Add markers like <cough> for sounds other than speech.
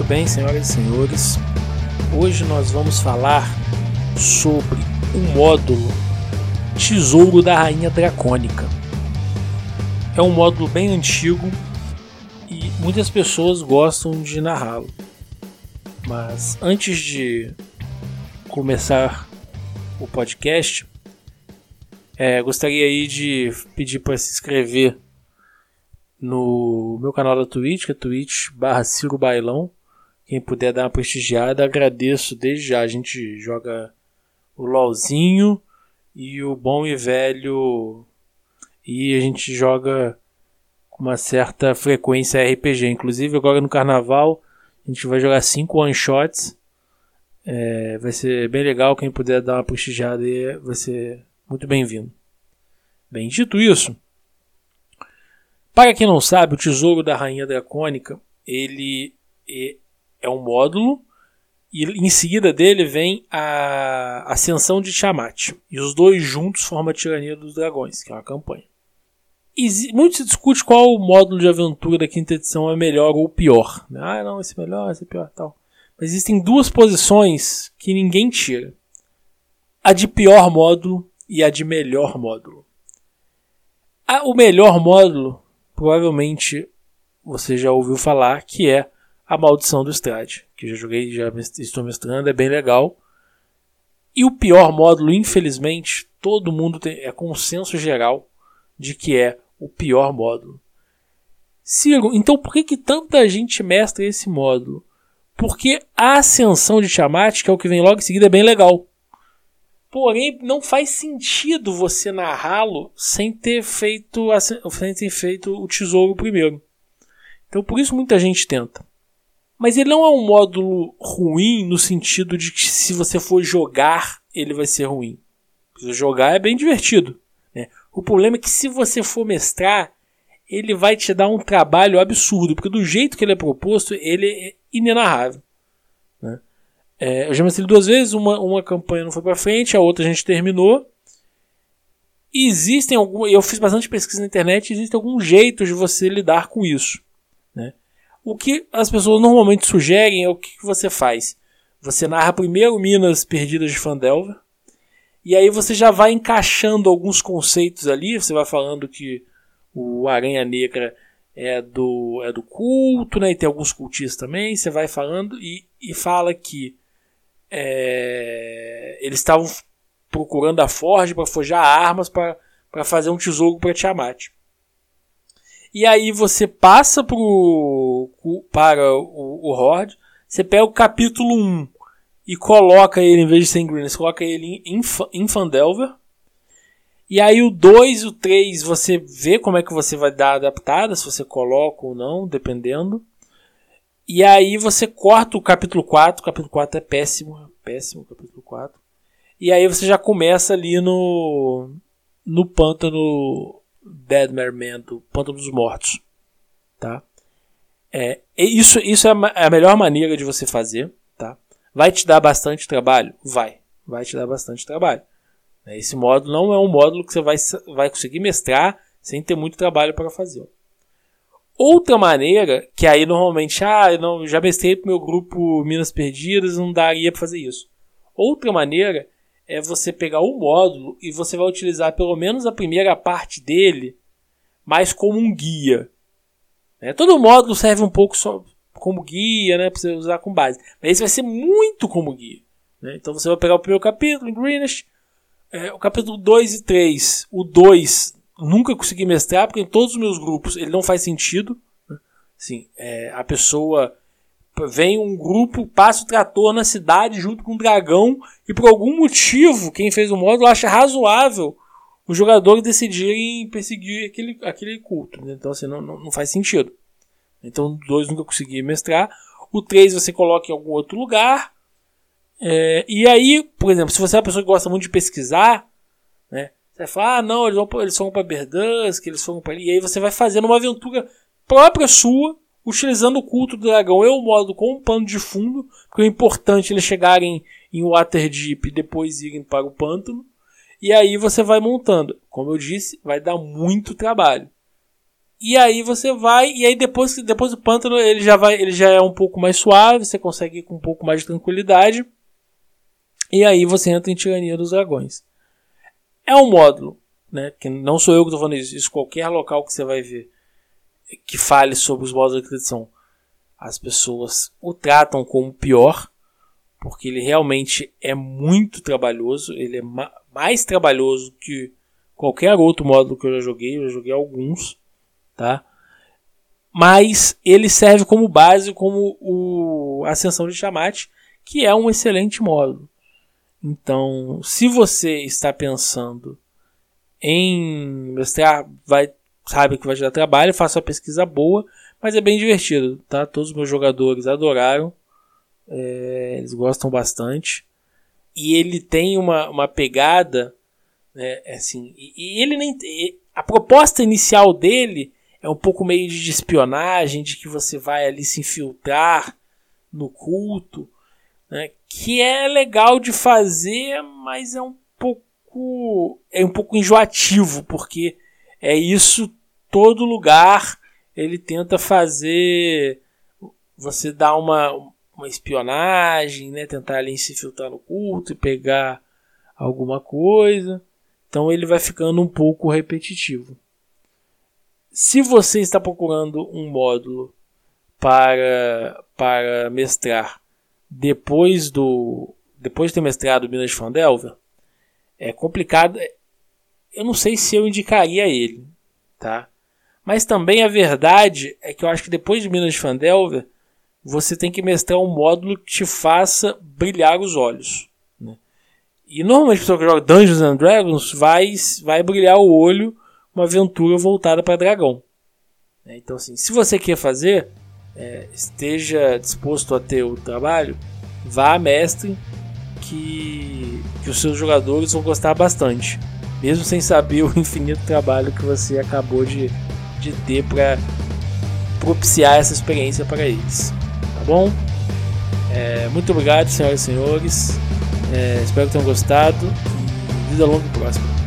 Muito bem, senhoras e senhores. Hoje nós vamos falar sobre o módulo Tesouro da Rainha Dracônica. É um módulo bem antigo e muitas pessoas gostam de narrá-lo. Mas antes de começar o podcast, é, gostaria aí de pedir para se inscrever no meu canal da Twitch, que é twitch barra Ciro Bailão. Quem puder dar uma prestigiada, agradeço desde já. A gente joga o LOLzinho e o bom e velho. E a gente joga com uma certa frequência RPG. Inclusive agora no carnaval a gente vai jogar 5 one shots. É, vai ser bem legal. Quem puder dar uma prestigiada aí vai ser muito bem-vindo. Bem, dito isso, para quem não sabe, o Tesouro da Rainha Dracônica ele é um módulo e em seguida dele vem a Ascensão de Tiamat. E os dois juntos formam a Tirania dos Dragões, que é uma campanha. E muito se discute qual módulo de aventura da quinta edição é melhor ou pior. Ah, não, esse é melhor, esse é pior tal. Mas existem duas posições que ninguém tira: a de pior módulo e a de melhor módulo. o melhor módulo, provavelmente você já ouviu falar, que é a Maldição do Strade, que já joguei, já estou mestrando, é bem legal. E o pior módulo, infelizmente, todo mundo tem, é consenso geral de que é o pior módulo. Ciro, então por que, que tanta gente mestra esse módulo? Porque a ascensão de Tiamat, que é o que vem logo em seguida, é bem legal. Porém, não faz sentido você narrá-lo sem ter feito sem ter feito o tesouro primeiro. Então por isso muita gente tenta. Mas ele não é um módulo ruim no sentido de que se você for jogar, ele vai ser ruim. Se jogar é bem divertido. Né? O problema é que se você for mestrar, ele vai te dar um trabalho absurdo, porque do jeito que ele é proposto, ele é inenarrável. Né? É, eu já mestrei duas vezes, uma, uma campanha não foi para frente, a outra a gente terminou. Existem algumas, eu fiz bastante pesquisa na internet, existem alguns jeitos de você lidar com isso. O que as pessoas normalmente sugerem é o que você faz. Você narra primeiro Minas Perdidas de Fandelver, e aí você já vai encaixando alguns conceitos ali, você vai falando que o Aranha Negra é do, é do culto, né? E tem alguns cultistas também. Você vai falando e, e fala que é, eles estavam procurando a Forge para forjar armas para fazer um tesouro para Tiamat. E aí você passa pro, para o, o Horde, você pega o capítulo 1 e coloca ele, em vez de ser em Green, você coloca ele em, em Fandelver. E aí o 2 e o 3 você vê como é que você vai dar adaptada, se você coloca ou não, dependendo. E aí você corta o capítulo 4, o capítulo 4 é péssimo, péssimo o capítulo 4. E aí você já começa ali no no pântano Deadmare Man, do Pântano dos Mortos. Tá? É, isso, isso é a melhor maneira de você fazer. Tá? Vai te dar bastante trabalho? Vai. Vai te dar bastante trabalho. Esse módulo não é um módulo que você vai, vai conseguir mestrar sem ter muito trabalho para fazer. Outra maneira, que aí normalmente, ah, não, já mestrei para o meu grupo Minas Perdidas, não daria para fazer isso. Outra maneira é você pegar o módulo e você vai utilizar pelo menos a primeira parte dele mais como um guia. Né? Todo módulo serve um pouco só como guia, né, para você usar com base. Mas esse vai ser muito como guia. Né? Então você vai pegar o primeiro capítulo em Greenish, é, o capítulo 2 e 3. O 2 nunca consegui mestrar, porque em todos os meus grupos ele não faz sentido. Né? Assim, é, a pessoa vem um grupo, passa o trator na cidade junto com um dragão e por algum motivo quem fez o módulo acha razoável os jogadores decidirem perseguir aquele, aquele culto. Né? Então assim, não, não, não, faz sentido. Então dois nunca consegui mestrar. O 3 você coloca em algum outro lugar. É, e aí, por exemplo, se você é uma pessoa que gosta muito de pesquisar, né, você vai falar, ah, não, eles, vão, eles foram para Berdansk, eles foram para ali. E aí você vai fazendo uma aventura própria sua utilizando o culto do dragão e o modo com um pano de fundo, porque é importante eles chegarem em Waterdeep e depois irem para o pântano. E aí você vai montando. Como eu disse, vai dar muito trabalho. E aí você vai, e aí depois, depois do pântano ele já vai, ele já é um pouco mais suave, você consegue ir com um pouco mais de tranquilidade. E aí você entra em Tirania dos Dragões. É um módulo, né? Que não sou eu que estou falando isso, isso qualquer local que você vai ver que fale sobre os módulos de acreditação, as pessoas o tratam como pior, porque ele realmente é muito trabalhoso, ele é ma mais trabalhoso que qualquer outro módulo que eu já joguei, eu já joguei alguns, tá? Mas ele serve como base, como o Ascensão de Tiamat, que é um excelente módulo. Então, se você está pensando em mestrar, vai sabe que vai te dar trabalho, faça uma pesquisa boa, mas é bem divertido, tá? Todos os meus jogadores adoraram, é, eles gostam bastante. E ele tem uma, uma pegada, né, assim, e, e ele nem. E a proposta inicial dele é um pouco meio de espionagem, de que você vai ali se infiltrar no culto, né, que é legal de fazer, mas é um pouco é um pouco enjoativo, porque é isso todo lugar ele tenta fazer você dar uma, uma espionagem, né? Tentar ali se filtrar no culto e pegar alguma coisa. Então ele vai ficando um pouco repetitivo. Se você está procurando um módulo para, para mestrar depois do depois de ter mestrado Minas de Fandelver, é complicado. Eu não sei se eu indicaria ele, tá? Mas também a verdade é que eu acho que depois de Minas de Fandelver, você tem que mestrar um módulo que te faça brilhar os olhos. Né? E normalmente a pessoa que joga Dungeons and Dragons vai, vai brilhar o olho uma aventura voltada para dragão. Né? Então, assim, se você quer fazer, é, esteja disposto a ter o trabalho, vá mestre que, que os seus jogadores vão gostar bastante, mesmo sem saber o <laughs> infinito trabalho que você acabou de, de ter para propiciar essa experiência para eles. Tá bom? É, muito obrigado, senhoras e senhores. É, espero que tenham gostado. Vida longa e próxima.